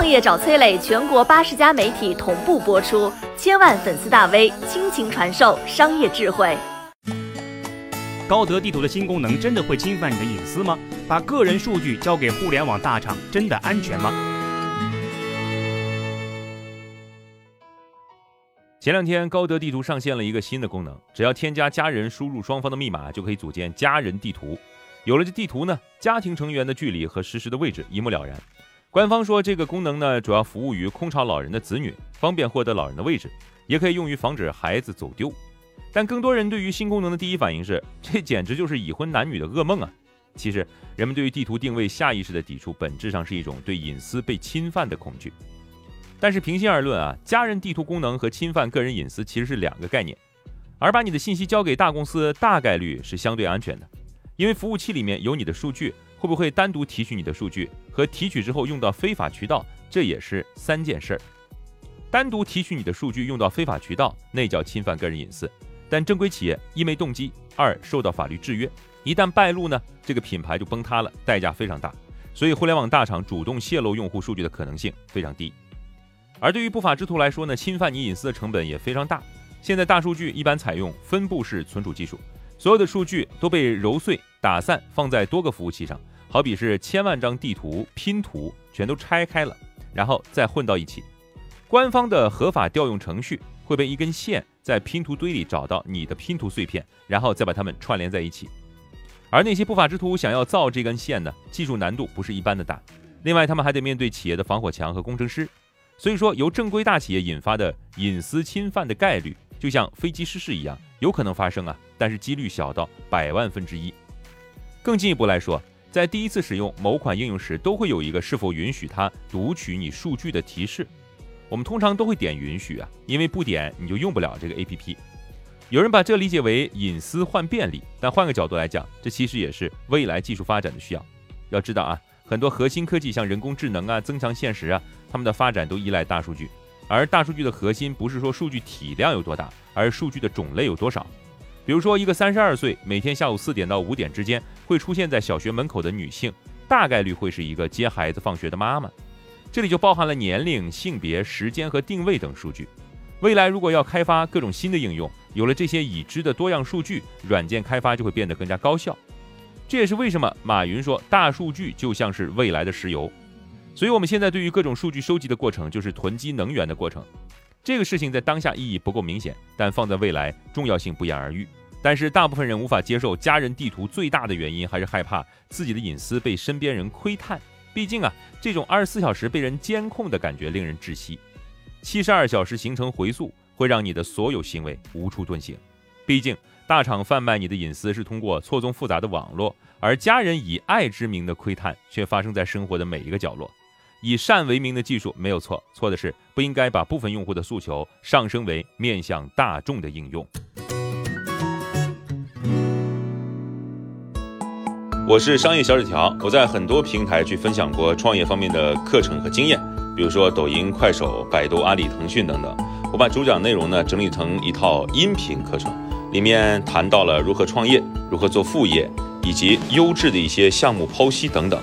创业找崔磊，全国八十家媒体同步播出，千万粉丝大 V 倾情传授商业智慧。高德地图的新功能真的会侵犯你的隐私吗？把个人数据交给互联网大厂，真的安全吗？前两天，高德地图上线了一个新的功能，只要添加家人，输入双方的密码，就可以组建家人地图。有了这地图呢，家庭成员的距离和实时的位置一目了然。官方说，这个功能呢，主要服务于空巢老人的子女，方便获得老人的位置，也可以用于防止孩子走丢。但更多人对于新功能的第一反应是，这简直就是已婚男女的噩梦啊！其实，人们对于地图定位下意识的抵触，本质上是一种对隐私被侵犯的恐惧。但是平心而论啊，家人地图功能和侵犯个人隐私其实是两个概念，而把你的信息交给大公司，大概率是相对安全的，因为服务器里面有你的数据，会不会单独提取你的数据和提取之后用到非法渠道，这也是三件事儿。单独提取你的数据用到非法渠道，那叫侵犯个人隐私，但正规企业一没动机，二受到法律制约，一旦败露呢，这个品牌就崩塌了，代价非常大，所以互联网大厂主动泄露用户数据的可能性非常低。而对于不法之徒来说呢，侵犯你隐私的成本也非常大。现在大数据一般采用分布式存储技术，所有的数据都被揉碎、打散，放在多个服务器上，好比是千万张地图拼图，全都拆开了，然后再混到一起。官方的合法调用程序会被一根线在拼图堆里找到你的拼图碎片，然后再把它们串联在一起。而那些不法之徒想要造这根线呢，技术难度不是一般的大。另外，他们还得面对企业的防火墙和工程师。所以说，由正规大企业引发的隐私侵犯的概率，就像飞机失事一样，有可能发生啊，但是几率小到百万分之一。更进一步来说，在第一次使用某款应用时，都会有一个是否允许它读取你数据的提示。我们通常都会点允许啊，因为不点你就用不了这个 APP。有人把这理解为隐私换便利，但换个角度来讲，这其实也是未来技术发展的需要。要知道啊。很多核心科技，像人工智能啊、增强现实啊，他们的发展都依赖大数据。而大数据的核心不是说数据体量有多大，而数据的种类有多少。比如说，一个三十二岁，每天下午四点到五点之间会出现在小学门口的女性，大概率会是一个接孩子放学的妈妈。这里就包含了年龄、性别、时间和定位等数据。未来如果要开发各种新的应用，有了这些已知的多样数据，软件开发就会变得更加高效。这也是为什么马云说大数据就像是未来的石油，所以我们现在对于各种数据收集的过程就是囤积能源的过程。这个事情在当下意义不够明显，但放在未来重要性不言而喻。但是大部分人无法接受家人地图，最大的原因还是害怕自己的隐私被身边人窥探。毕竟啊，这种二十四小时被人监控的感觉令人窒息。七十二小时行程回溯会让你的所有行为无处遁形。毕竟。大厂贩卖你的隐私是通过错综复杂的网络，而家人以爱之名的窥探却发生在生活的每一个角落。以善为名的技术没有错，错的是不应该把部分用户的诉求上升为面向大众的应用。我是商业小纸条，我在很多平台去分享过创业方面的课程和经验，比如说抖音、快手、百度、阿里、腾讯等等。我把主讲内容呢整理成一套音频课程。里面谈到了如何创业、如何做副业，以及优质的一些项目剖析等等，